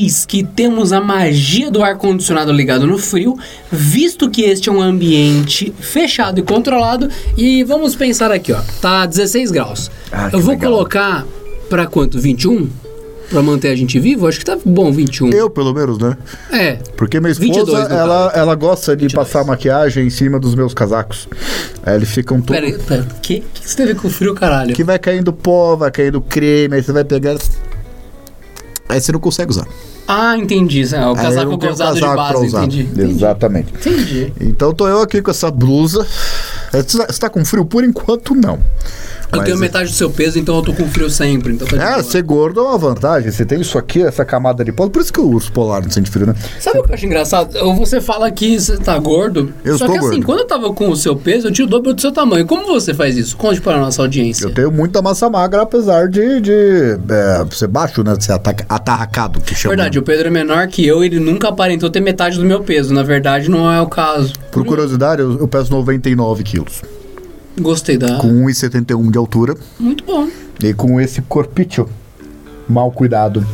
vez que temos a magia do ar-condicionado ligado no frio, visto que este é um ambiente fechado e controlado. E vamos pensar aqui, ó. Tá 16 graus. Ah, Eu vou legal. colocar pra quanto? 21? Pra manter a gente vivo? Acho que tá bom 21. Eu, pelo menos, né? É. Porque minha esposa, 22 no ela, caso. ela gosta de 22. passar maquiagem em cima dos meus casacos. Aí eles ficam todos... Pera pera. O que, que você teve com o frio, caralho? Que vai caindo pó, vai caindo creme, aí você vai pegar... Aí você não consegue usar. Ah, entendi. É, o eu casaco gozado de casaco base, pra usar. entendi. entendi. Exatamente. Entendi. Então tô eu aqui com essa blusa. É, Você tá- você tá com frio? Por enquanto, não. Eu Mas tenho é- metade do seu peso, então eu tô com frio sempre. Então tá É, ser gordo é uma vantagem. Você tem isso aqui, essa camada de pó. Por isso que o urso polar não sente frio, né? Sabe o que eu acho engraçado? Ou Você fala que você tá gordo. Eu só que assim, gordo. quando eu tava com o seu peso, eu tinha o dobro do seu tamanho. Como você faz isso? Conte para a nossa audiência. Eu tenho muita massa magra, apesar de, de é, ser baixo, né? De ser ataca- atarracado, que chama. Verdade, o Pedro é menor que eu, ele nunca aparentou ter metade do meu peso. Na verdade, não é o caso. Por curiosidade, eu, eu peso 99 quilos. Gostei da. Com 1,71 de altura. Muito bom. E com esse corpício mal cuidado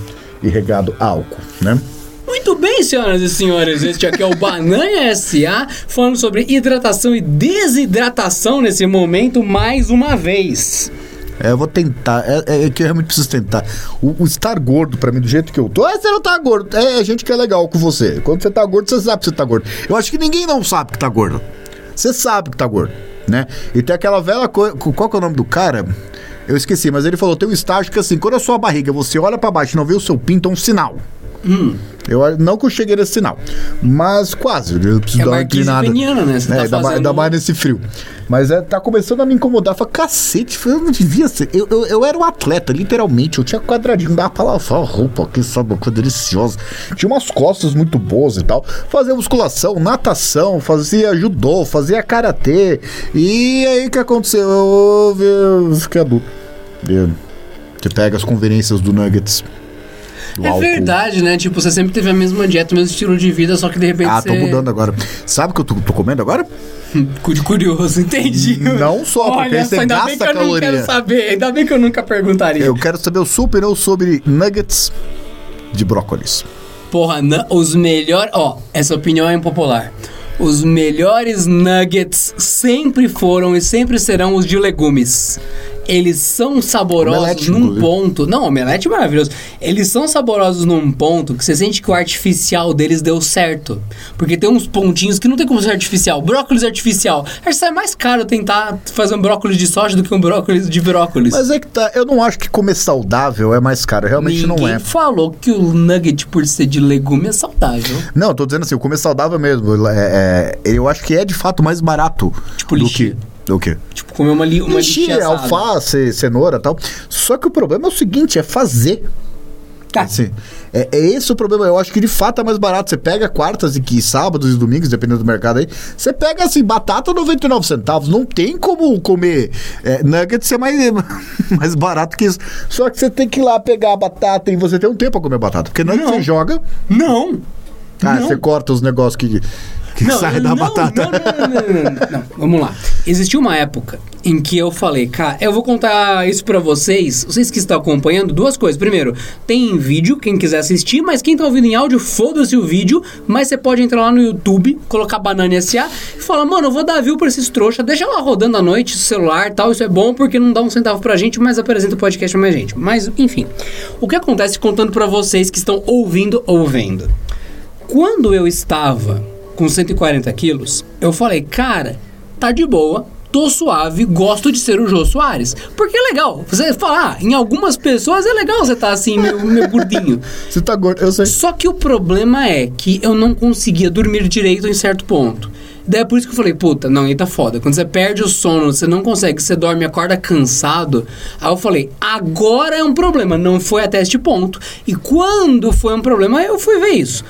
e regado a álcool, né? Muito bem, senhoras e senhores. Este aqui é o Banana SA, falando sobre hidratação e desidratação nesse momento mais uma vez. É, eu vou tentar. É, é que eu realmente preciso tentar. O, o estar gordo, pra mim, do jeito que eu tô. Ah, você não tá gordo. É, gente que é legal com você. Quando você tá gordo, você sabe que você tá gordo. Eu acho que ninguém não sabe que tá gordo. Você sabe que tá gordo, né? E tem aquela velha coisa. Qual que é o nome do cara? Eu esqueci, mas ele falou: tem um estágio que assim, quando a sua barriga você olha pra baixo e não vê o seu pinto, é um sinal. Eu não que eu cheguei nesse sinal, mas quase. Eu preciso É dar uma inclinada. peniana, né? Você É, tá ainda, mais, fazendo- ainda mais nesse frio. Mas é, tá começando a me incomodar. Fala, cacete, eu não devia ser. Eu, eu, eu era um atleta, literalmente. Eu tinha quadradinho, dava pra lavar a roupa aqui, sabe? Uma coisa deliciosa. Tinha umas costas muito boas e tal. Fazia musculação, natação, fazia judô, fazia karatê. E aí o que aconteceu? Eu, eu fiquei adulto. Eu- Você pega as conveniências do Nuggets. Do É álcool. verdade, né? Tipo, você sempre teve a mesma dieta, o mesmo estilo de vida, só que de repente Ah, você... tô mudando agora. Sabe o que eu tô, tô comendo agora? Curioso, entendi. Não só, porque Olha aí você ainda bem gasta que eu não caloria. quero saber. Ainda bem que eu nunca perguntaria. Eu quero saber o sua opinião sobre nuggets de brócolis. Porra, os melhores... Ó, essa opinião é impopular. Os melhores nuggets sempre foram e sempre serão os de legumes. Eles são saborosos Omelete, num inclusive. ponto. Não, omelete é maravilhoso. Eles são saborosos num ponto que você sente que o artificial deles deu certo. Porque tem uns pontinhos que não tem como ser artificial. Brócolis artificial. Acho que sai mais caro tentar fazer um brócolis de soja do que um brócolis de brócolis. Mas é que tá, eu não acho que comer saudável é mais caro, realmente Ninguém não é. falou que o nugget, por ser de legume, é saudável. Não, eu tô dizendo assim, o comer saudável mesmo, é, é, eu acho que é de fato mais barato Tipo do lixia. que... Do que? Tipo, comer uma, li, uma lixia assada. alface, cenoura e tal. Só que o problema é o seguinte, é fazer. Tá. Assim, é, é esse o problema. Eu acho que de fato é mais barato. Você pega quartas e que sábados e domingos, dependendo do mercado aí. Você pega assim, batata 99 centavos. Não tem como comer é, nuggets ser mais, mais barato que isso. Só que você tem que ir lá pegar a batata e você tem um tempo pra comer batata. Porque nuggets Não. você joga, Não. ah, Não. você corta os negócios que, que saem da não, batata. Não, não, não, não, não, não. Vamos lá. Existiu uma época em que eu falei, cara, eu vou contar isso pra vocês, vocês que estão acompanhando, duas coisas. Primeiro, tem vídeo, quem quiser assistir, mas quem tá ouvindo em áudio, foda-se o vídeo, mas você pode entrar lá no YouTube, colocar Banana SA e falar, mano, eu vou dar view pra esses trouxa, deixa lá rodando à noite, celular e tal, isso é bom porque não dá um centavo pra gente, mas apresenta o podcast pra mais gente. Mas, enfim, o que acontece contando pra vocês que estão ouvindo ou vendo? Quando eu estava com 140 quilos, eu falei, cara, tá de boa, tô suave, gosto de ser o Jô Soares. Porque é legal. Você falar, em algumas pessoas é legal você tá assim, meio, meio gordinho. Você tá gordo, eu sei. Só que o problema é que eu não conseguia dormir direito em certo ponto. Daí é por isso que eu falei, puta, não, aí tá foda. Quando você perde o sono, você não consegue, você dorme e acorda cansado. Aí eu falei, agora é um problema, não foi até este ponto. E quando foi um problema, eu fui ver isso.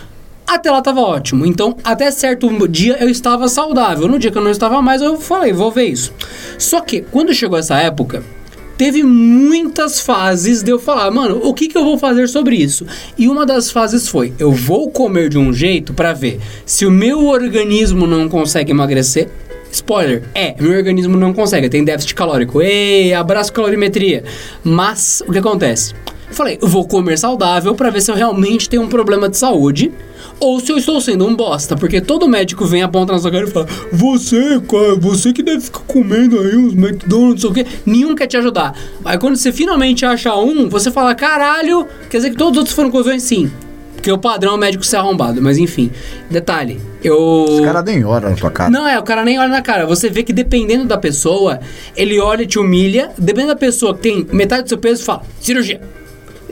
Até lá tava ótimo. Então, até certo dia eu estava saudável. No dia que eu não estava mais, eu falei, vou ver isso. Só que, quando chegou essa época, teve muitas fases de eu falar, mano, o que, que eu vou fazer sobre isso? E uma das fases foi, eu vou comer de um jeito pra ver se o meu organismo não consegue emagrecer. Spoiler, é, meu organismo não consegue, tem déficit calórico. Ei, abraço calorimetria. Mas, o que acontece? Eu falei, eu vou comer saudável pra ver se eu realmente tenho um problema de saúde ou se eu estou sendo um bosta, porque todo médico vem aponta na sua cara e fala: "Você, cara, você que deve ficar comendo aí os McDonald's, não sei o quê". Nenhum quer te ajudar. Aí quando você finalmente acha um, você fala: "Caralho, quer dizer que todos os outros foram cuzões sim". Porque o padrão é o médico ser arrombado, mas enfim. Detalhe, eu. Os caras nem olham na tua cara. Não, é, o cara nem olha na cara. Você vê que dependendo da pessoa, ele olha e te humilha. Dependendo da pessoa que tem metade do seu peso, fala, cirurgia.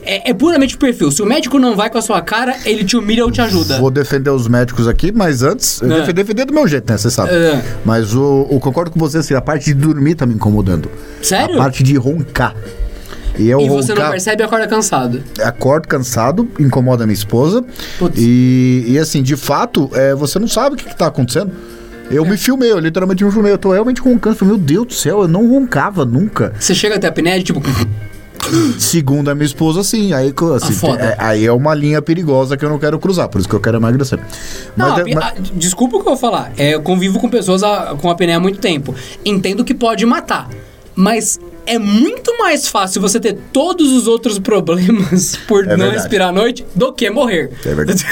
É, é puramente perfil. Se o médico não vai com a sua cara, ele te humilha ou te ajuda. Vou defender os médicos aqui, mas antes, eu É. defender, defender do meu jeito, né? Você sabe. É. Mas o, o concordo com você, assim, a parte de dormir tá me incomodando. Sério? A parte de roncar. E eu E você não roncar, percebe e acorda cansado. acordo cansado, incomoda minha esposa. Putz. E, e assim, de fato, é, você não sabe o que, que tá acontecendo. Eu me filmei, eu literalmente me filmei. Eu tô realmente roncando. Meu Deus do céu, eu não roncava nunca. Você chega até a apneia tipo. Segundo a minha esposa, sim. Aí, co- assim, Ah, é, aí é uma linha perigosa que eu não quero cruzar, por isso que eu quero emagrecer. Não, Mas, a é- mas- a- desculpa o que eu vou falar. É, eu convivo com pessoas a- com apneia há muito tempo. Entendo que pode matar. Mas é muito mais fácil você ter todos os outros problemas por É não verdade. respirar à noite do que morrer. É verdade.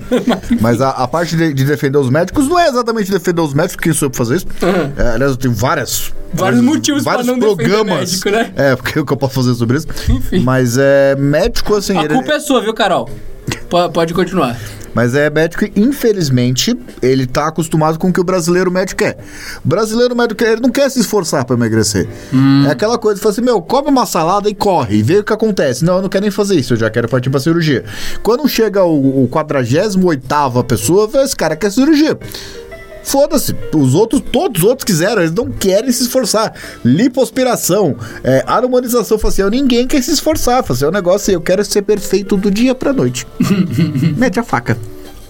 Mas a, a parte de, de defender os médicos não é exatamente defender os médicos, quem soube fazer isso. Uhum. É, aliás, eu tenho várias. Vários motivos pra vários não defender programas. médico, né? É, porque o que eu posso fazer sobre isso. Enfim. Mas é médico, assim. A ele- culpa é sua, viu, Carol? Po- Pode continuar. Mas é médico, infelizmente, ele tá acostumado com o que o brasileiro médio quer. O brasileiro quer, ele não quer se esforçar pra emagrecer. Hum. É aquela coisa, fala assim, meu, come uma salada e corre, e vê o que acontece. Não, eu não quero nem fazer isso, eu já quero partir pra cirurgia. Quando chega o, o 48ª pessoa, esse cara quer cirurgia. Foda-se, os outros, todos os outros quiseram, eles não querem se esforçar. Lipoaspiração, é, harmonização facial, ninguém quer se esforçar. Fazer um negócio assim, eu quero ser perfeito do dia pra noite. Mete a faca.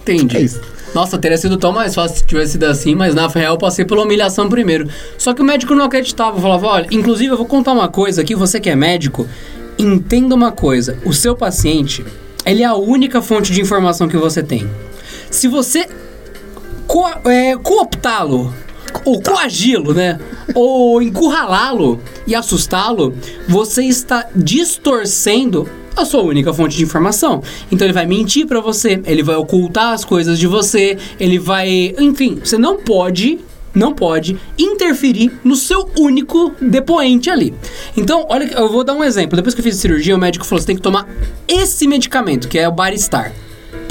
Entendi. É isso. Nossa, teria sido tão mais fácil se tivesse sido assim, mas na real eu passei pela humilhação primeiro. Só que o médico não acreditava, falava, olha, inclusive eu vou contar uma coisa aqui, você que é médico, entenda uma coisa, o seu paciente, ele é a única fonte de informação que você tem. Se você co é, cooptá-lo, ou coagi-lo, né? ou encurralá-lo e assustá-lo, você está distorcendo a sua única fonte de informação. Então ele vai mentir pra você, ele vai ocultar as coisas de você, ele vai, enfim, você não pode não pode interferir no seu único depoente ali. Então, olha, eu vou dar um exemplo. Depois que eu fiz a cirurgia, o médico falou: você tem que tomar esse medicamento, que é o Baristar.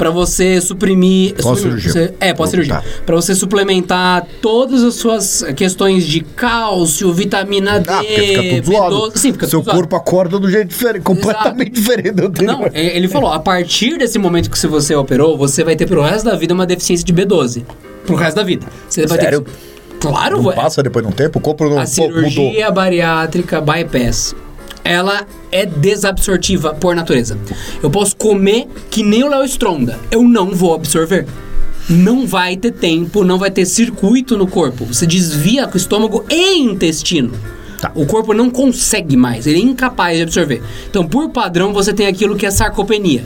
Pra você suprimir. Pós-cirurgia. você- É, pós-cirurgia. Tá. Pra você suplementar todas as suas questões de cálcio, vitamina D, Ah, fica tudo zoado. B12. Sim, fica Seu tudo zoado. corpo acorda do jeito diferente, completamente diferente do anterior. Não, ele falou, a partir desse momento que se você operou, você vai ter pro resto da vida uma deficiência de B12. Pro resto da vida. Você vai Sério? ter. Claro, Não ué. passa depois de um tempo, o corpo não A pô, mudou. cirurgia bariátrica bypass, ela é desabsortiva por natureza. Eu posso comer que nem o Léo Stronda, eu não vou absorver. Não vai ter tempo, não vai ter circuito no corpo. Você desvia com o estômago e intestino. Tá. O corpo não consegue mais, ele é incapaz de absorver. Então, por padrão, você tem aquilo que é sarcopenia.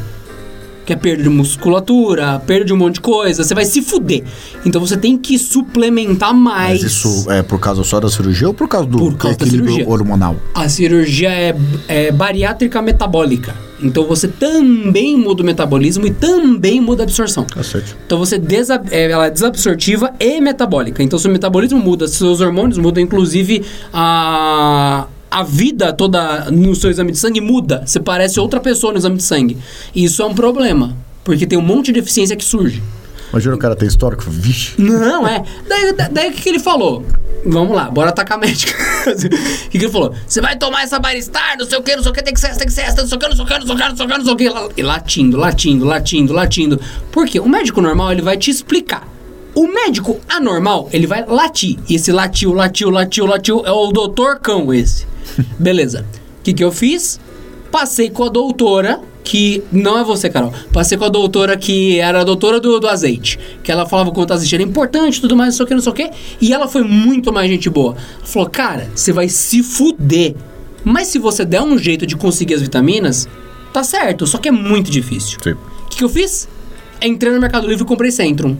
Que é perda de musculatura, perda de um monte de coisa, você vai se fuder. Então você tem que suplementar mais. Mas isso é por causa só da cirurgia ou por causa do Por causa equilíbrio cirurgia. hormonal? A cirurgia é, é bariátrica metabólica. Então você também muda o metabolismo e também muda a absorção. Tá certo. Então você desa é, ela é desabsortiva e metabólica. Então seu metabolismo muda, seus hormônios mudam, inclusive a a vida toda no seu exame de sangue muda. Você parece outra pessoa no exame de sangue. E isso é um problema, porque tem um monte de deficiência que surge. Imagina o cara tem histórico, vixe. Não, é. Daí, da- daí o que, que ele falou? Vamos lá, bora atacar médico. O que, que ele falou? Você vai tomar essa Baristar, não sei o que, não sei o que, tem que ser essa, tem que ser essa, não sei o que, não sei o que, não sei o que, não sei o que, não sei o que. E latindo, latindo, latindo, latindo. Por quê? O médico normal, ele vai te explicar. O médico anormal, ele vai latir. E esse latiu, latiu, latiu, latiu, é o doutor cão esse. Beleza. O que, que eu fiz? Passei com a doutora, que não é você, Carol. Passei com a doutora que era a doutora do, do azeite. Que ela falava quanto azeite era importante, tudo mais, não sei o que, não sei o que. E ela foi muito mais gente boa. Ela falou, cara, você vai se fuder. Mas se você der um jeito de conseguir as vitaminas, tá certo. Só que é muito difícil. O que, que eu fiz? Entrei no Mercado Livre e comprei Centrum.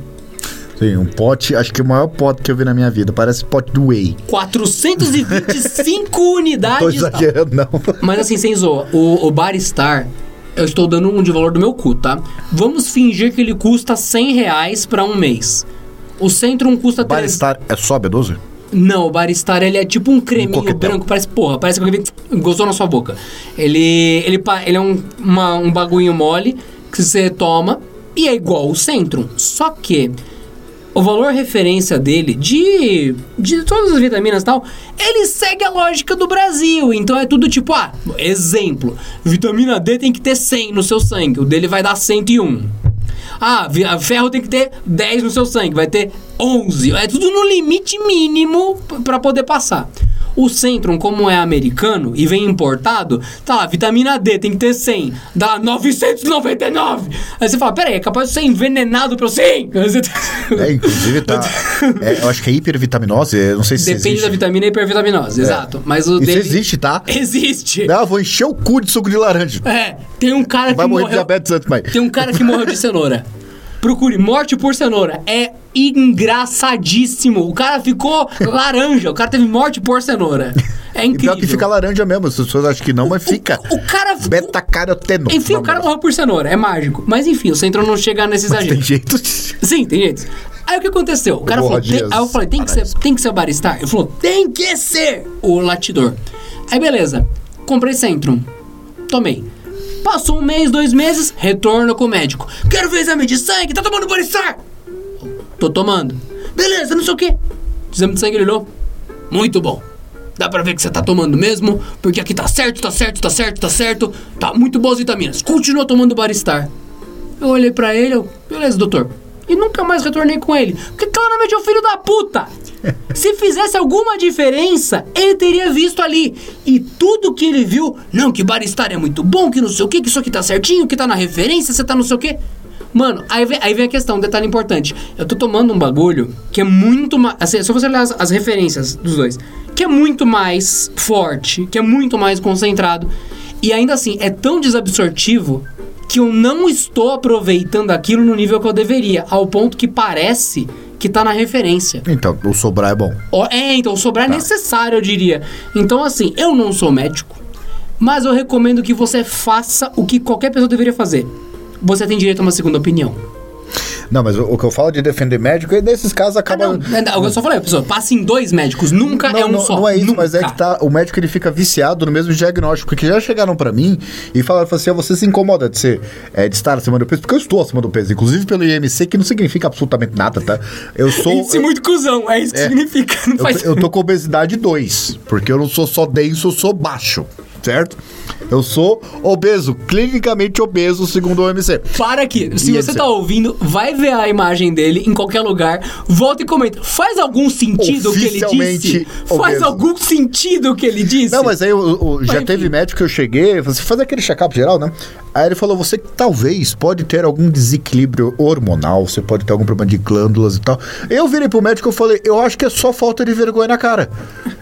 Sim, um pote, acho que o maior pote que eu vi na minha vida. Parece pote do Whey. 425 Tô unidades. exagerando, não. Mas assim, sem zoa, o, o Baristar, eu estou dando um de valor do meu cu, tá? Vamos fingir que ele custa 100 reais pra um mês. O Centrum custa 300. Baristar é só B12? Não, o Baristar ele é tipo um creminho coquetel. branco, parece porra, parece que alguém gostou na sua boca. Ele ele, ele é um, uma- um bagulho mole que você toma e é igual o Centrum, só que o valor referência dele de de todas as vitaminas e tal, ele segue a lógica do Brasil. Então é tudo tipo, ah, exemplo, vitamina D tem que ter 100 no seu sangue, o dele vai dar 101. Ah, ferro tem que ter 10 no seu sangue, vai ter 11. É tudo no limite mínimo p- pra poder passar. O Centrum, como é americano e vem importado, tá lá, vitamina D tem que ter 100, dá 999. Aí você fala, peraí, é capaz de ser envenenado pelo 100? É, inclusive tá. é, eu acho que é hipervitaminose, eu não sei se Depende da vitamina hipervitaminosa, exato. Mas o Isso dele... existe, tá? Existe. Não, eu vou encher o cu de suco de laranja. É, tem um cara que Vai morrer de morreu... diabetes antes, mas. Tem um cara que morreu de cenoura. Procure morte por cenoura. É engraçadíssimo. O cara ficou laranja. O cara teve morte por cenoura. É E incrível. pior que fica laranja mesmo, as pessoas acham que não, mas fica. O, o cara. Beta-caroteno. Enfim, o cara morreu por cenoura. É mágico. Mas enfim, o centro não chega nesse Mas exagero. tem jeito. Sim, tem jeito. Aí o que aconteceu? O cara Porra, falou, tem- aí eu falei, tem que, ser, tem que ser o Baristar? Ele falou, tem que ser o latidor. Aí beleza, comprei Centrum, tomei. Passou um mês, dois meses, retorno com o médico. Quero ver exame de sangue, tá tomando Baristar? Tô tomando. Beleza, não sei o quê. Exame de sangue ele olhou. Muito bom. Dá pra ver que você tá tomando mesmo, porque aqui tá certo, tá certo, tá certo, tá certo. Tá muito boas vitaminas. Continua tomando Baristar. Eu olhei pra ele, eu, beleza, doutor. E nunca mais retornei com ele. Porque claramente é o filho da puta. Se fizesse alguma diferença, ele teria visto ali. E tudo que ele viu, não, que Baristar é muito bom, que não sei o que, que isso aqui tá certinho, que tá na referência, você tá não sei o que. Mano, aí vem, aí vem a questão, um detalhe importante. Eu tô tomando um bagulho que é muito mais. Assim, se você olhar as, as referências dos dois, que é muito mais forte, que é muito mais concentrado. E ainda assim, é tão desabsortivo que eu não estou aproveitando aquilo no nível que eu deveria, ao ponto que parece que tá na referência. Então, o sobrar é bom. É, então sobrar é necessário, eu diria. Então, assim, eu não sou médico, mas eu recomendo que você faça o que qualquer pessoa deveria fazer. Você tem direito a uma segunda opinião. Não, mas o, o que eu falo de defender médico, é nesses casos Ah, acaba. não, é, eu só falei, pessoa, passe em dois médicos, nunca Não, é um não, só. não é isso, nunca. mas é que tá. O médico ele fica viciado no mesmo diagnóstico. Porque já chegaram pra mim e falaram assim: ah, você se incomoda de ser é, de estar acima do peso? Porque eu estou acima do peso, inclusive pelo IMC, que não significa absolutamente nada, tá? Eu sou. Índice muito cuzão, é isso que É. significa. Não Eu, faz eu tô com obesidade 2, porque eu não sou só denso, eu sou baixo, certo? Eu sou obeso, clinicamente obeso, segundo o OMC. Para aqui. Se você tá ouvindo, vai ver a imagem dele em qualquer lugar. Volta e comenta. Faz algum sentido o que ele disse? Oficialmente Faz obeso. algum sentido o que ele disse? Não, mas aí eu, eu- já Mas, teve enfim. médico que eu cheguei, você faz aquele check-up geral, né? Aí ele falou: você talvez pode ter algum desequilíbrio hormonal, você pode ter algum problema de glândulas e tal. Eu virei pro médico e falei: eu acho que é só falta de vergonha na cara.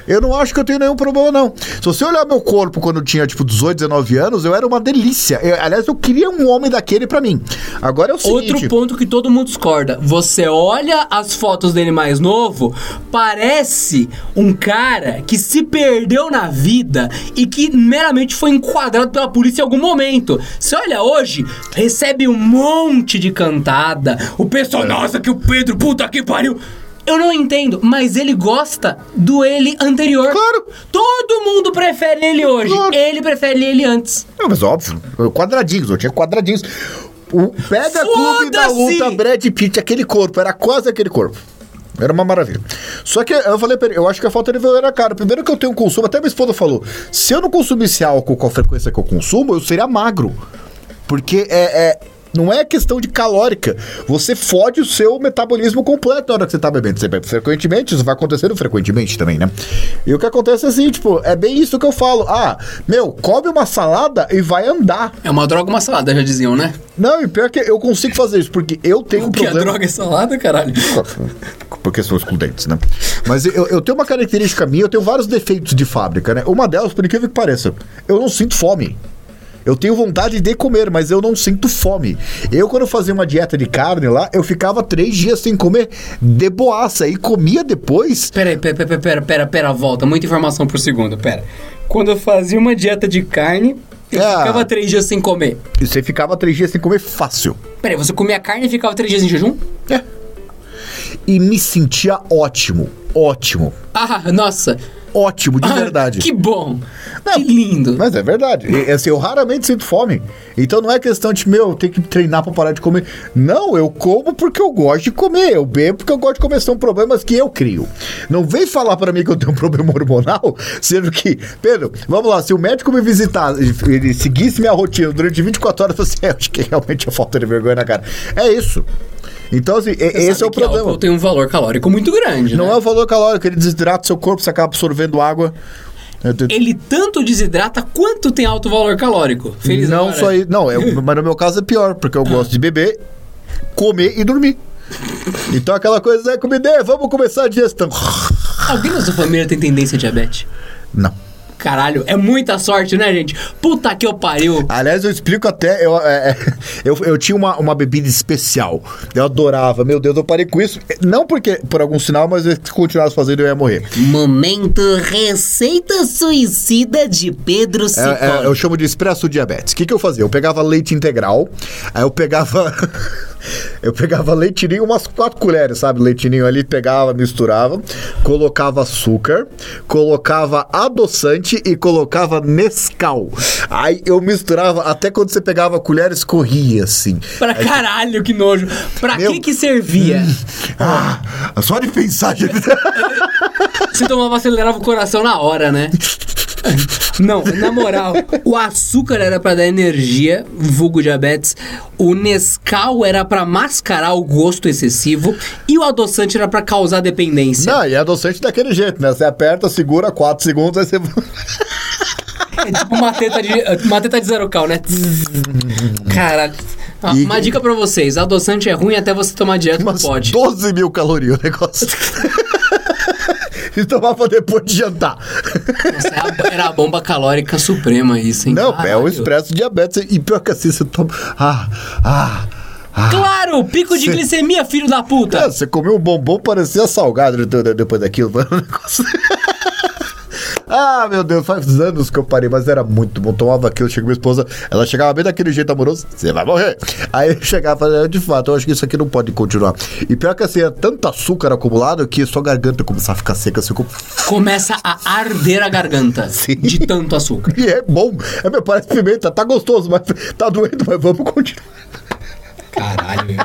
Eu não acho que eu tenho nenhum problema, não. Se você olhar meu corpo quando eu tinha, tipo, 18, 19 anos, eu era uma delícia. Eu- aliás, eu queria um homem daquele pra mim. Agora é o seguinte. Outro ponto que todo mundo discorda. Você olha as fotos dele mais novo, parece um cara que se perdeu na vida e que meramente foi enquadrado pela polícia em algum momento. Você olha hoje, recebe um monte de cantada. O pessoal, nossa, que o Pedro, puta que pariu. Eu não entendo, mas ele gosta do ele anterior. Claro. Todo mundo prefere ele hoje. Claro. Ele prefere ele antes. Não, mas óbvio, quadradinhos, eu tinha quadradinhos. O Pega Clube da! Luta, Brad Pitt, aquele corpo, era quase aquele corpo. Era uma maravilha. Só que eu falei pra ele, eu acho que a falta de vergonha era cara. Primeiro que eu tenho um consumo, até minha esposa falou, se eu não consumisse álcool com a frequência que eu consumo, eu seria magro. Porque é, é- não é questão de calórica. Você fode o seu metabolismo completo na hora que você tá bebendo. Você bebe frequentemente, isso vai acontecendo frequentemente também, né? E o que acontece é assim, tipo, é bem isso que eu falo. Ah, meu, come uma salada e vai andar. É uma droga, uma salada, já diziam, né? Não, e pior que eu consigo fazer isso, porque eu tenho um Que a problema. droga é salada, caralho. Porque são excludentes, né? Mas eu, eu tenho uma característica minha, eu tenho vários defeitos de fábrica, né? Uma delas, por incrível que pareça, eu não sinto fome. Eu tenho vontade de comer, mas eu não sinto fome. Eu, quando fazia uma dieta de carne lá, eu ficava três dias sem comer de boaça e comia depois. Pera aí, pera, pera, pera, pera, pera, volta. Muita informação por segundo, pera. Quando eu fazia uma dieta de carne, eu Ah. ficava três dias sem comer. E você ficava três dias sem comer fácil. Pera aí, você comia carne e ficava três dias em jejum? É. E me sentia ótimo. Ótimo. Ah, nossa. Ótimo, de Ah, verdade. Que bom. Não, que lindo. Mas é verdade. E, assim, eu raramente sinto fome. Então não é questão de, meu, eu tenho que treinar pra parar de comer. Não, eu como porque eu gosto de comer. Eu bebo porque eu gosto de comer. São problemas que eu crio. Não vem falar pra mim que eu tenho um problema hormonal, sendo que, Pedro, vamos lá, se o médico me visitar, ele seguisse minha rotina durante 24 horas, eu falei assim, é, acho que realmente é falta de vergonha na cara. É isso. Então, assim, Você esse é o problema. álcool tem um valor calórico muito grande, Não né? é o valor calórico, ele desidrata seu corpo, você acaba absorvendo água. Ele tanto desidrata quanto tem alto valor calórico. Feliz não agora. só isso. Não, é, mas no meu caso é pior, porque eu gosto de beber, comer e dormir. Então aquela coisa é comida, vamos começar a digestão. Alguém na sua família tem tendência a diabetes? Não. Caralho, é muita sorte, né, gente? Puta que eu pariu. Aliás, eu explico até. Eu, é, é, eu, eu tinha uma, uma bebida especial. Eu adorava. Meu Deus, eu parei com isso. Não porque por algum sinal, mas se continuasse fazendo eu ia morrer. Momento Receita Suicida de Pedro É, é, eu chamo de expresso diabetes. O que, que eu fazia? Eu pegava leite integral, aí eu pegava. eu pegava leitinho, umas quatro colheres, sabe? Leitinho ali, pegava, misturava, colocava açúcar, colocava adoçante e colocava Nescau. Aí eu misturava até quando você pegava a colher, escorria assim. Pra caralho, que nojo. Pra Meu- que que servia? Ah, só de pensar, gente. Você tomava, acelerava o coração na hora, né? Não, na moral, o açúcar era pra dar energia, vulgo diabetes, o Nescau era pra mascarar o gosto excessivo e o adoçante era pra causar dependência. Não, e é adoçante daquele jeito, né? Você aperta, segura 4 segundos, aí você. É tipo uma teta de, uma teta de zero cal, né? Caralho. Ah, E- Uma dica pra vocês, adoçante é ruim até você tomar direto, não pode. 12 mil calorias o negócio. e tomava depois de jantar. Nossa, era a- era a bomba calórica suprema isso, hein? Não, é Caralho. o expresso diabetes. E pior que assim, você toma. Ah, ah. Ah, Claro, pico de Cê- glicemia, filho da puta. Você comeu um bombom, parecia salgado de- de- depois daquilo. Ah, meu Deus, faz anos que eu parei, mas era muito bom. Tomava aquilo, chegou minha esposa, ela chegava bem daquele jeito amoroso, você vai morrer. Aí eu chegava e falava, de fato, eu acho que isso aqui não pode continuar. E pior que assim, é tanto açúcar acumulado que sua garganta começava a ficar seca, assim, como... Começa a arder a garganta Sim. de tanto açúcar. E é bom, é, meu, parece pimenta, tá gostoso, mas tá doendo, mas vamos continuar. Caralho.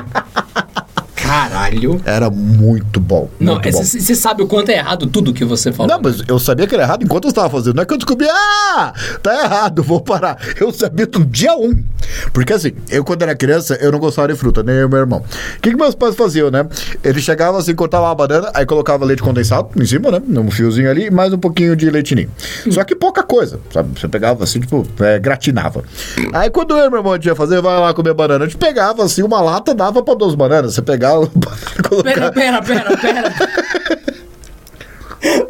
Caralho. Era muito bom. Não, você sabe o quanto é errado tudo que você falou. Não, mas eu sabia que era errado enquanto eu estava fazendo. Não é que eu descobri, ah, tá errado, vou parar. Eu sabia do dia um. Porque assim, eu quando era criança, eu não gostava de fruta, nem eu e meu irmão. O que, que meus pais faziam, né? Eles chegavam assim, cortavam uma banana, aí colocava leite condensado em cima, né? Num fiozinho ali, e mais um pouquinho de leitinho. Só que pouca coisa, sabe? Você pegava assim, tipo, é, gratinava. Aí quando eu e meu irmão ia fazer, vai lá comer banana, a gente pegava assim, uma lata, dava pra duas bananas. Você pegava, Pera, pera, pera, pera.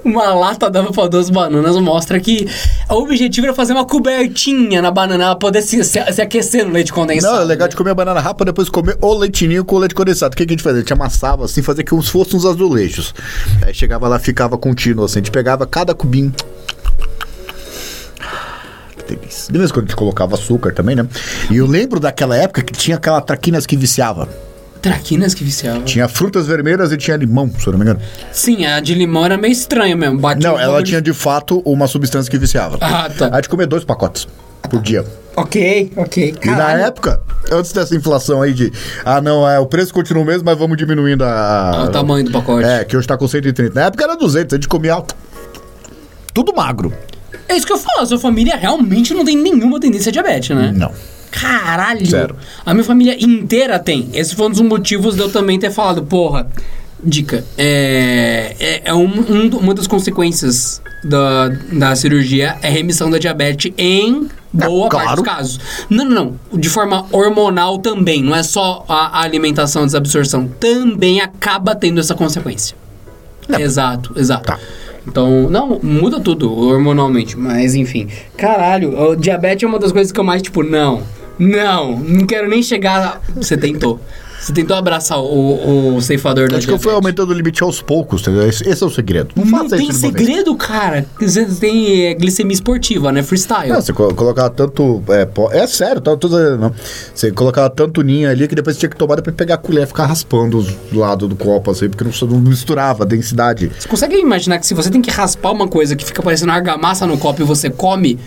Uma lata dava pra duas bananas mostra que o objetivo era fazer uma cobertinha na banana, ela poder se, se, se aquecer no leite condensado. Não, é legal né? de comer a banana rápida, depois comer o leitinho com o leite condensado. O que, que a gente fazia? A gente amassava assim, fazia como se fossem uns azulejos. Aí chegava lá, ficava contínuo assim. A gente pegava cada cubinho. Que delícia. De vez em quando a gente colocava açúcar também, né? E eu lembro daquela época que tinha aquela traquinas que viciava. Traquinas que viciavam. Tinha frutas vermelhas e tinha limão, se eu não me engano. Sim, a de limão era meio estranha mesmo. Batia Não, um ela tinha de fato uma substância que viciava. Ah, tá. A gente comia dois pacotes por dia. Ok, ok. E na época, antes dessa inflação aí de, ah não, é, o preço continua o mesmo, mas vamos diminuindo a... Ah, o tamanho do pacote. É, que hoje tá com 130. Na época era 200, a gente comia tudo magro. É isso que eu falo, a sua família realmente não tem nenhuma tendência a diabetes, né? Não. Caralho! Zero. A minha família inteira tem. Esse foi um dos motivos de eu também ter falado, porra. Dica, é, é, é um, um- uma das consequências da, da cirurgia é remissão da diabetes em boa É, parte claro. dos casos. Não, não, não. De forma hormonal também. Não é só a, alimentação, a desabsorção. Também acaba tendo essa consequência. Exato, exato. Tá. Então, não, muda tudo hormonalmente, mas enfim. Caralho, o diabetes é uma das coisas que eu mais, tipo, não, não, não quero nem chegar. Você tentou. Você tentou abraçar o, o ceifador da Acho que eu fui aumentando o limite aos poucos, entendeu? Esse, esse é o segredo. Não, Não tem segredo, cara. Você tem é, glicemia esportiva, né? Freestyle. Não, você co- colocava tanto. É, é sério, tá, dizendo, não. Você colocava tanto ninho ali que depois você tinha que tomar depois pegar a colher e ficar raspando os lados do copo, assim, porque não, não misturava a densidade. Você consegue imaginar que se você tem que raspar uma coisa que fica parecendo argamassa no copo e você come,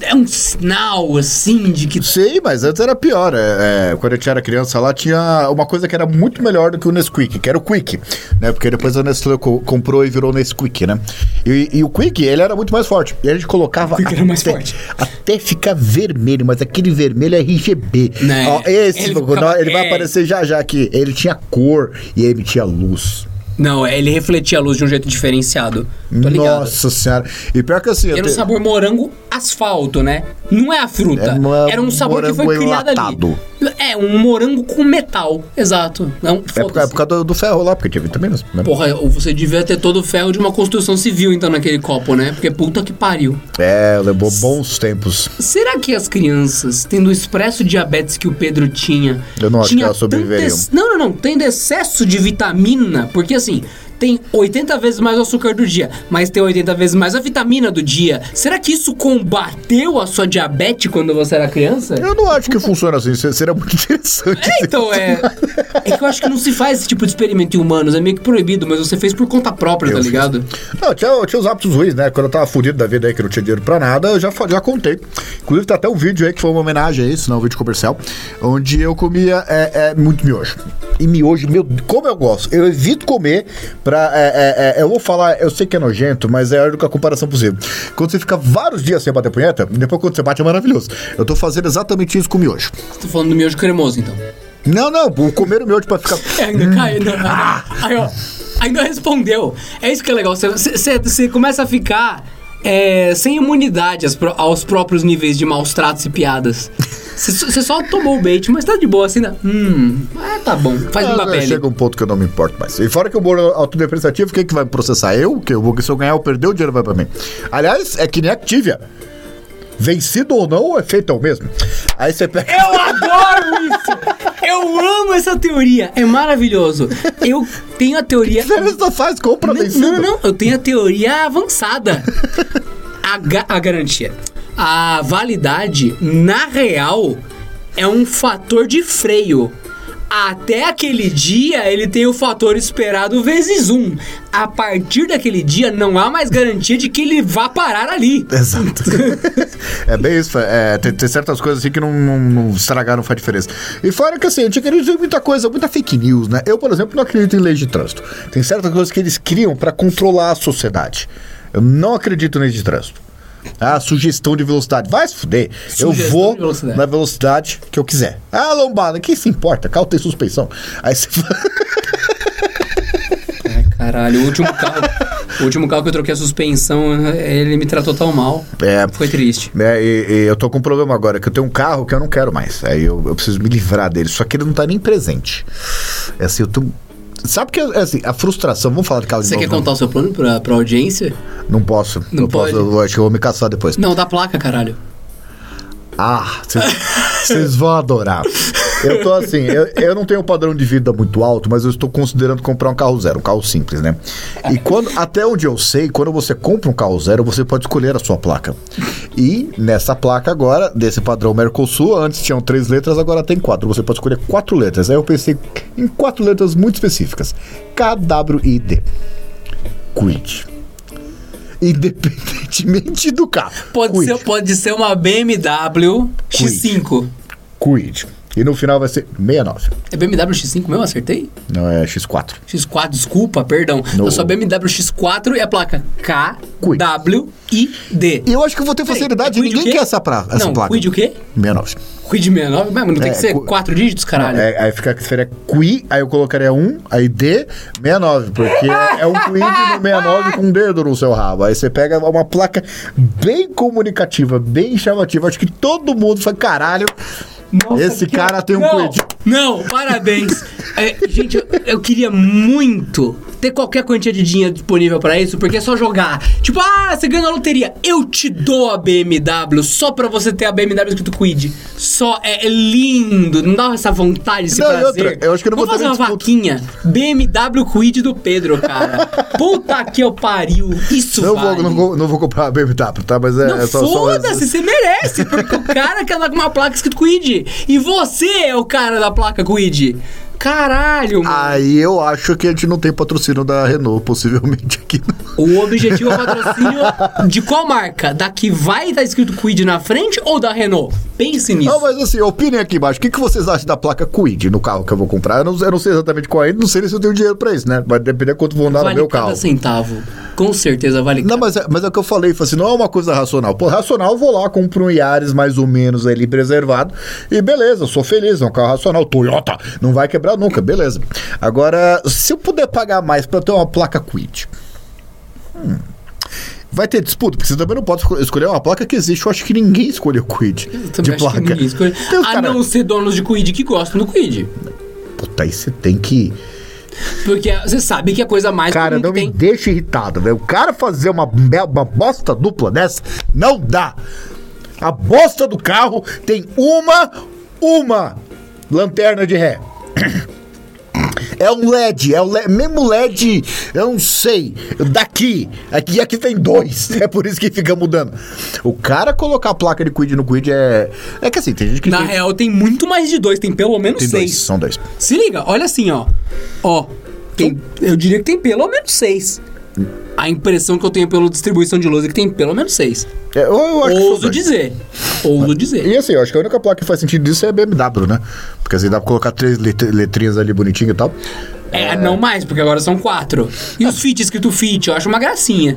é um sinal, assim, de que... Sei, mas antes era pior. É, é, quando a gente era criança lá, tinha uma coisa que era muito melhor do que o Nesquik, que era o Quick, né? Porque depois a Nestlé co- comprou e virou Nesquik, né? E, e o Quick, ele era muito mais forte. E a gente colocava Quick era mais até- forte. até ficar vermelho, mas aquele vermelho é RGB. Né? Ó, esse, Ele ele, ele vai é. aparecer já já aqui. Ele tinha cor e emitia luz. Não, é, ele refletia a luz de um jeito diferenciado. Tô ligado. Nossa senhora. E pior que assim... Era um te- sabor morango asfalto, né? Não é a fruta. É uma- Era um sabor que foi morango criado enlatado. ali. É, um morango com metal. Exato. Não, É por, é por causa do, do ferro lá, porque tinha vitaminas. Né? Porra, você devia ter todo o ferro de uma construção civil, então, naquele copo, né? Porque puta que pariu. É, levou bons tempos. Será que as crianças, tendo o expresso diabetes que o Pedro tinha... Eu não acho tinha que elas sobreviveriam. ex- Não, não, não. Tendo excesso de vitamina, porque assim... see Tem 80 vezes mais o açúcar do dia, mas tem 80 vezes mais a vitamina do dia. Será que isso combateu a sua diabetes quando você era criança? Eu não acho que funciona assim. se- Seria muito interessante. É, então, é. É que eu acho que não se faz esse tipo de experimento em humanos, é meio que proibido, mas você fez por conta própria, Eu tá fiz. ligado? Não, tinha, tinha os hábitos ruins, né? Quando eu tava fudido da vida aí, que não tinha dinheiro pra nada, eu já, já contei. Inclusive, tem até um vídeo aí que foi uma homenagem a isso, não um vídeo comercial, onde eu comia é, é, muito miojo. E miojo, meu, como eu gosto. Eu evito comer pra. É, é, é, eu vou falar, eu sei que é nojento, mas é a única comparação possível. Quando você fica vários dias sem bater punheta, depois quando você bate é maravilhoso. Eu tô fazendo exatamente isso com miojo. Tô falando do miojo cremoso, então. Não, não, vou comer o miojo pra ficar. É, ainda cai, ainda, ainda, aí, ó, ainda respondeu. É isso que é legal. Você começa a ficar é, sem imunidade aos, pró- aos próprios níveis de maus tratos e piadas. Você, só- tomou o bait, mas tá de boa assim, né? Hum, é, tá bom. Faz Ah, uma pele. Chega um ponto que eu não me importo mais. E fora que o bolo autodepreciativo, quem que vai me processar? Eu? Que eu vou, se eu ganhar ou perder, o dinheiro vai pra mim. Aliás, é que nem Activia. Vencido ou não, é o mesmo. Aí você pega. Eu adoro! Eu amo essa teoria. É maravilhoso. Eu tenho a teoria. Que diferença faz? Compra Não, não, não. Eu tenho a teoria avançada. A, ga- a garantia. A validade, na real, é um fator de freio. Até aquele dia, ele tem o fator esperado vezes um. A partir daquele dia, não há mais garantia de que ele vá parar ali. Exato. é bem isso. É, tem, tem certas coisas assim que não, não, não estragar, não faz diferença. E fora que assim, a gente acredita em muita coisa, muita fake news, né? Eu, por exemplo, não acredito em leis de trânsito. Tem certas coisas que eles criam pra controlar a sociedade. Eu não acredito em leis de trânsito. Ah, sugestão de velocidade. Vai se fuder. eu Sugestão vou de velocidade. na velocidade que eu quiser. Ah, lombada, quem se importa? Carro tem suspensão. Aí você Ai, caralho, o último carro. o último carro que eu troquei a suspensão, ele me tratou tão mal. É, Foi triste. É, e, e eu tô com um problema agora, que eu tenho um carro que eu não quero mais. Aí eu, eu preciso me livrar dele. Só que ele não tá nem presente. É assim, eu tô. Sabe que assim, a frustração. Vamos falar de de Você novo, quer não? contar o seu plano pra, pra audiência? Não posso. Não posso. pode? Eu acho que eu vou me caçar depois. Não, da placa, caralho. Ah, vocês vão adorar. Eu tô assim, eu, eu não tenho um padrão de vida muito alto, mas eu estou considerando comprar um carro zero, um carro simples, né? E quando, até onde eu sei, quando você compra um carro zero, você pode escolher a sua placa. E nessa placa agora, desse padrão Mercosul, antes tinham três letras, agora tem quatro. Você pode escolher quatro letras. Aí eu pensei em quatro letras muito específicas: KWID. Quid. Independentemente do carro. Pode Quid. ser, pode ser uma BMW X5. Quid. E no final vai ser 69. É BMW X5 mesmo? Acertei? Não, é X4. X4, desculpa, perdão. No- Eu sou BMW X4 e a placa K, Quid. W, I, D. E eu acho que eu vou ter facilidade. Peraí, é Ninguém quer essa, pra, essa não, placa. Quid o quê? 69. Quid 69? Mas não tem É, que ser cu- quatro dígitos, caralho. É, aí fica que seria Qui, aí eu colocaria 1, aí D, 69. Porque é, é um Quid no 69 com um dedo no seu rabo. Aí você pega uma placa bem comunicativa, bem chamativa. Acho que todo mundo fala, caralho, Nossa, esse que- cara tem um não. Não, parabéns. É, gente, eu, eu queria muito ter qualquer quantia de dinheiro disponível pra isso, porque é só jogar. Tipo, ah, você ganhou na loteria. Eu te dou a BMW só pra você ter a BMW escrito Quid. Só é, é lindo. Não dá essa vontade, esse Não, prazer. outra, eu acho que eu não Vamos vou fazer uma disputa. vaquinha. BMW Quid do Pedro, cara. Puta que eu pariu. Isso Não vale. vou, não, vou, não vou comprar a BMW, tá? Mas é, Não, é só. só- foda-se, você merece, porque o cara quer andar com uma placa escrito Quid. E você é o cara da placa Quid. Caralho, mano. Aí eu acho que a gente não tem patrocínio da Renault, possivelmente aqui. O objetivo é patrocínio de qual marca? Da que vai estar escrito Quid na frente ou da Renault? Pense nisso. Não, mas assim, opinem aqui embaixo. O que, que vocês acham da placa Quid no carro que eu vou comprar? Eu não, eu não sei exatamente qual é, não sei se eu tenho dinheiro pra isso, né? Vai depender quanto vão dar vale no meu cada carro. centavo. Com certeza vale Não, mas é, mas é o que eu falei, assim, não é uma coisa racional. Pô, racional, eu vou lá, compro um Yaris mais ou menos ali preservado e beleza, sou feliz, é um carro racional. Toyota, não vai quebrar nunca, beleza. Agora, se eu puder pagar mais pra eu ter uma placa Quid, hum, vai ter disputa, porque você também não pode esco- escolher uma placa que existe. Eu acho que ninguém escolheu Quid de placa. escolhe. A cara- não ser donos de Quid que gostam do Quid. Puta, aí você tem que. Porque você sabe que é a coisa mais Cara, não me tem. deixa irritado, velho. O cara fazer uma, uma bosta dupla dessa, não dá. A bosta do carro tem uma, uma lanterna de ré. É um LED, é o le- mesmo LED, eu não sei, daqui, aqui aqui tem dois, é por isso que fica mudando. O cara colocar a placa de Quid no Quid é... É que assim, tem gente que Na tem, real, tem muito mais de dois, tem pelo menos tem dois, seis. são dois. Se liga, olha assim, ó. Ó, tem, eu diria que tem pelo menos seis. A impressão que eu tenho pela distribuição de luz é que tem pelo menos seis. É, eu, eu que Ouso dois. dizer. Ouso dizer. E assim, eu acho que a única placa que faz sentido disso é a BMW, né? Porque assim, dá pra colocar três let- letrinhas ali bonitinho e tal. É, não mais, porque agora são quatro. E os Fit escrito Fit, eu acho uma gracinha.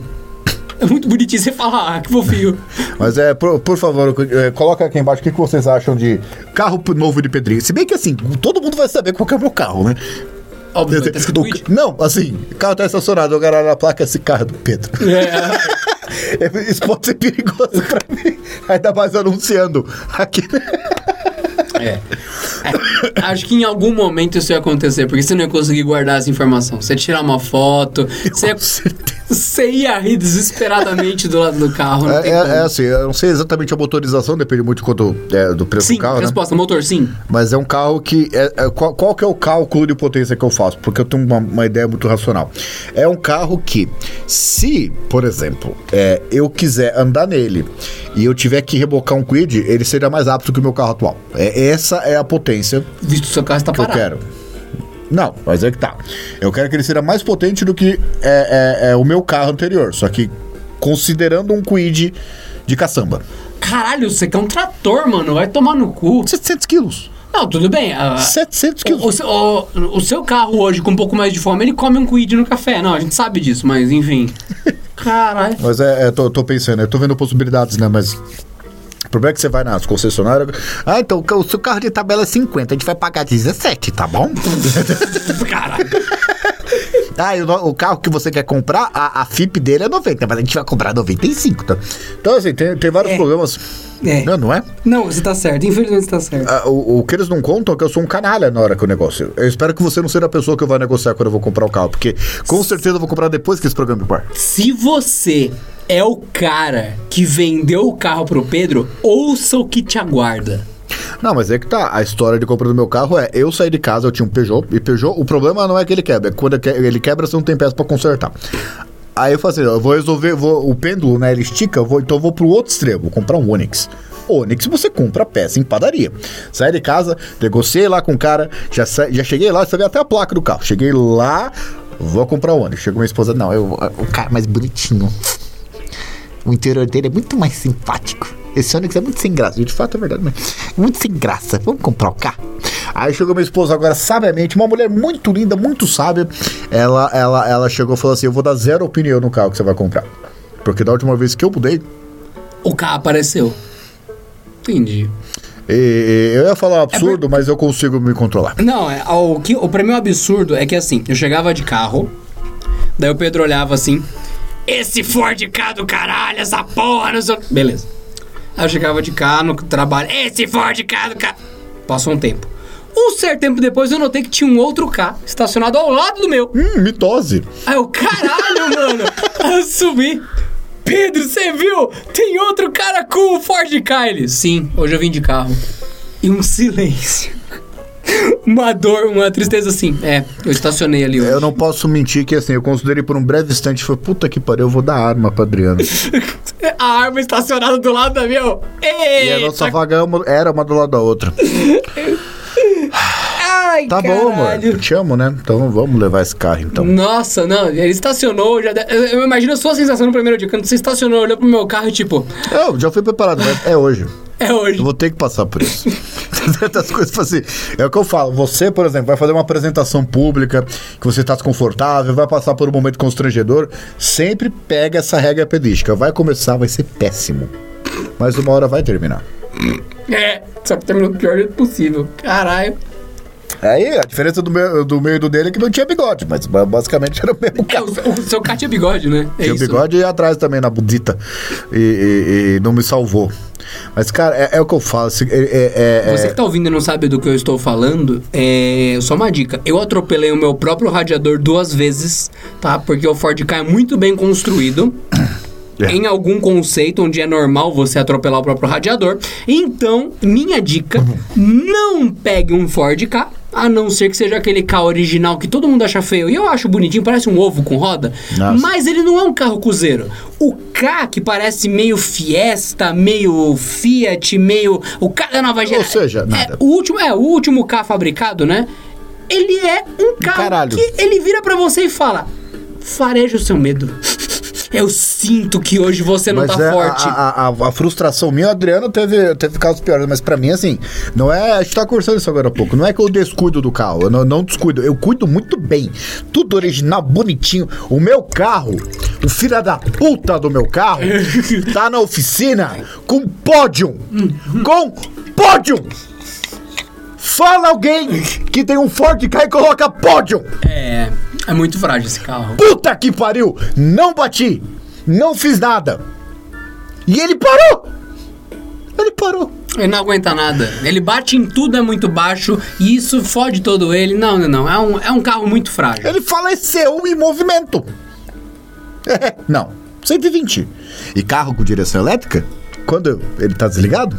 É muito bonitinho você falar, ah, que fofinho. Mas é, por, por favor, é, coloca aqui embaixo o que, que vocês acham de carro novo de Pedrinho. Se bem que assim, todo mundo vai saber qual que é o meu carro, né? Tá escrito O- não, assim, o carro tá estacionado, eu garanto na placa, esse carro é do Pedro. É, Isso pode ser perigoso pra mim. Ainda mais anunciando aqui. É. É, Acho que em algum momento isso ia acontecer, porque você não ia conseguir guardar essa informação. Você ia tirar uma foto, você ia, você ia rir desesperadamente do lado do carro. Não É, tem é- como. é assim, eu não sei exatamente a motorização, depende muito quanto, é, do preço Sim, do carro, né? resposta, motor sim. Mas é um carro que. É, é- qual, qual que é o cálculo de potência que eu faço? Porque eu tenho uma, uma ideia muito racional. É um carro que, se, por exemplo, é, eu quiser andar nele e eu tiver que rebocar um quid, ele seria mais rápido que o meu carro atual. É, essa é a potência Visto seu carro está que eu parado. quero. Não, mas é que tá. Eu quero que ele seja mais potente do que é, é- é o meu carro anterior. Só que considerando um quid de caçamba. Caralho, você quer um trator, mano. Vai tomar no cu. 700 quilos. Não, tudo bem. ah, 700 o, quilos. o seu- o- o seu carro hoje, com um pouco mais de fome, ele come um quid no café. Não, a gente sabe disso, mas enfim. Caralho. Mas é, é tô, tô pensando, eu tô vendo possibilidades, né? Mas. Problema é que você vai nas concessionárias. Ah, então o seu carro de tabela é 50, a gente vai pagar 17, tá bom? Caralho. Ah, o, o carro que você quer comprar, a, a FIP dele é 90, mas a gente vai comprar 95, tá? Então, assim, tem, tem vários É. problemas. É. Não, não é? Não, você tá certo. Infelizmente você tá certo. Ah, o, o que eles não contam é que eu sou um canalha na hora que eu negocio. Eu espero que você não seja a pessoa que eu vou negociar quando eu vou comprar o carro, porque com certeza eu vou comprar depois que esse programa ir pro ar. Se você é o cara que vendeu o carro pro Pedro, ouça o que te aguarda. Não, mas é que tá. A história de compra do meu carro é: eu saí de casa, eu tinha um Peugeot, e Peugeot, o problema não é que ele quebra, é quando ele quebra, você não tem peça pra consertar. Aí eu falei assim: eu vou resolver, vou, o pêndulo, né? Ele estica, eu vou, então eu vou pro outro extremo, vou comprar um Onix. Onix você compra peça em padaria. Saí de casa, negociei lá com o cara, já, sa- já cheguei lá, vê até a placa do carro. Cheguei lá, vou comprar o Onix. Chegou minha esposa, não, eu, o cara mais bonitinho. O interior dele é muito mais simpático. Esse Onix é muito sem graça. De fato é verdade, mas é muito sem graça. Vamos comprar o carro? Aí chegou minha esposa agora, sabiamente, uma mulher muito linda, muito sábia. Ela, ela, ela chegou e falou assim: Eu vou dar zero opinião no carro que você vai comprar. Porque da última vez que eu mudei, O carro apareceu. Entendi. e- eu ia falar um absurdo, mas eu consigo me controlar. Não, é, o, que, o pra mim o absurdo é que assim, eu chegava de carro, daí o Pedro olhava assim, esse Ford K do caralho, essa porra, não sei o quê." Beleza. Aí eu chegava de carro no trabalho, esse Ford K do caralho. Passou um tempo. Um certo tempo depois eu notei que tinha um outro K estacionado ao lado do meu. Hum, mitose. Aí eu, caralho, mano. Aí eu subi. Pedro, você viu? Tem outro cara com o Ford Ka. Ele, sim, hoje eu vim de carro. E um silêncio. Uma dor, uma tristeza assim. É, eu estacionei ali hoje. Eu não posso mentir que assim, eu considerei por um breve instante, foi puta que pariu, eu vou dar arma pra Adriano. A arma estacionada do lado da minha. E a nossa vaga é era uma do lado da outra. Ai, Tá bom, amor. caralho. Eu te amo, né? Então vamos levar esse carro, então. Nossa, não, ele estacionou. Já, eu, eu imagino a sua sensação no primeiro dia. Quando você estacionou, olhou pro meu carro e tipo, Eu já fui preparado, mas é hoje. É hoje. Eu vou ter que passar por isso. Certas coisas assim. É o que eu falo. Você, por exemplo, vai fazer uma apresentação pública, que você está desconfortável, vai passar por um momento constrangedor. Sempre pega essa regra pedística. Vai começar, vai ser péssimo. Mas uma hora vai terminar. É, só que terminou do pior jeito possível. Caralho. Aí a diferença do meu, do meu e do dele é que não tinha bigode, mas ba- basicamente era o mesmo É, o, o seu K tinha bigode, né? É Tinha isso. bigode e atrás também na budita. E, e- e não me salvou. Mas, cara, é, é o que eu falo. é- é- é- Você que tá ouvindo e não sabe do que eu estou falando, é só uma dica. Eu atropelei o meu próprio radiador duas vezes, tá? Porque o Ford Ka é muito bem construído. É. Em algum conceito onde é normal você atropelar o próprio radiador. Então, minha dica: não pegue um Ford K, a não ser que seja aquele K original que todo mundo acha feio. E eu acho bonitinho, parece um ovo com roda. Nossa. Mas ele não é um carro cruzeiro. O K, que parece meio Fiesta, meio Fiat, meio. O K da nova geração. seja, é, nada. o último, é, o último K fabricado, né? Ele é um carro caralho. que ele vira pra você e fala: fareja o seu medo. Eu sinto que hoje você não Mas tá é, forte. A, a- a- frustração minha, o Adriano teve, teve casos piores, mas pra mim, assim, não é. A gente tá conversando isso agora há pouco. Não é que eu descuido do carro, eu não, não descuido. Eu cuido muito bem. Tudo original, bonitinho. O meu carro, o filho da puta do meu carro, tá na oficina com pódio. Com pódio! Fala alguém que tem um Ford Ka e coloca pódio! É. É muito frágil esse carro. Puta que pariu! Não bati! Não fiz nada! E ele parou! Ele parou! Ele não aguenta nada. Ele bate em tudo, é muito baixo. E isso fode todo ele. Não, não, não. É um, é um carro muito frágil. Ele faleceu em movimento! É, não, 120. E carro com direção elétrica, quando ele tá desligado,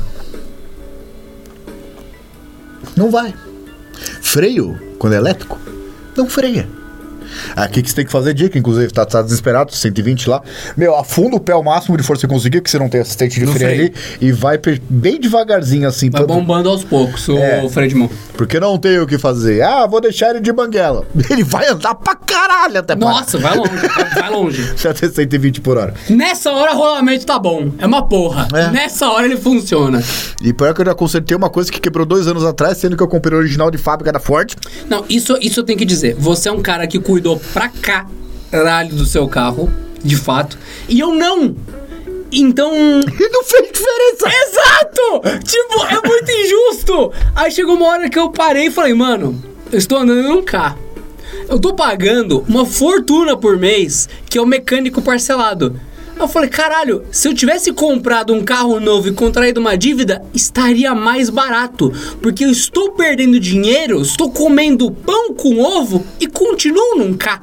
não vai. Freio, quando é elétrico, não freia. Aqui que você tem que fazer dica, inclusive, tá, tá desesperado, 120 lá. Meu, afunda o pé ao máximo de força que você conseguir, que você não tem assistente de No freio ali, e vai bem devagarzinho assim. Vai pra- bombando aos poucos o É. freio de mão. Porque não tem o que fazer. Ah, vou deixar ele de banguela. Ele vai andar pra caralho até. Nossa, vai longe. vai- longe. Até 120 por hora. Nessa hora o rolamento tá bom. É uma porra. É. Nessa hora ele funciona. E pior que eu já consertei uma coisa que quebrou dois anos atrás, sendo que eu comprei o original de fábrica da Ford. Não, isso, isso eu tenho que dizer. Você é um cara que cuidou pra caralho do seu carro, de fato. E eu não. Então. Não fez diferença. Exato! Tipo, é muito injusto! Aí chegou uma hora que eu parei e falei, mano, eu estou andando num carro. Eu tô pagando uma fortuna por mês, que é o mecânico parcelado. Eu falei, caralho, se eu tivesse comprado um carro novo e contraído uma dívida, estaria mais barato. Porque eu estou perdendo dinheiro, estou comendo pão com ovo e continuo num carro.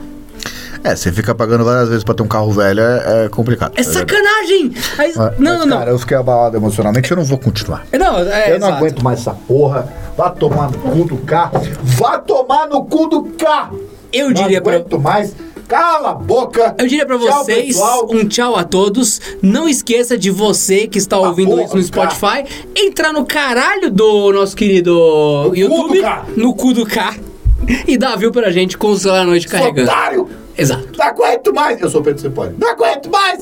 É, você fica pagando várias vezes pra ter um carro velho, é, é complicado. É sacanagem! Aí- Mas, não, mas, não, não. Cara, eu fiquei abalado emocionalmente, eu não vou continuar. Não, é, eu não exato. aguento mais essa porra. Vá tomar no cu do carro. Vá tomar no cu do carro. Eu não diria pra- aguento mais. Cala a boca. Eu diria pra Tchau, vocês pessoal. um tchau a todos. Não esqueça de você que está ouvindo porra, isso no. Spotify, entrar no caralho do nosso querido cu YouTube, K. no cu do K, e dar view pra gente com o celular à noite carregando. Otário. Exato. Não aguento mais. Eu sou o Pedro Cepoli. Não aguento mais.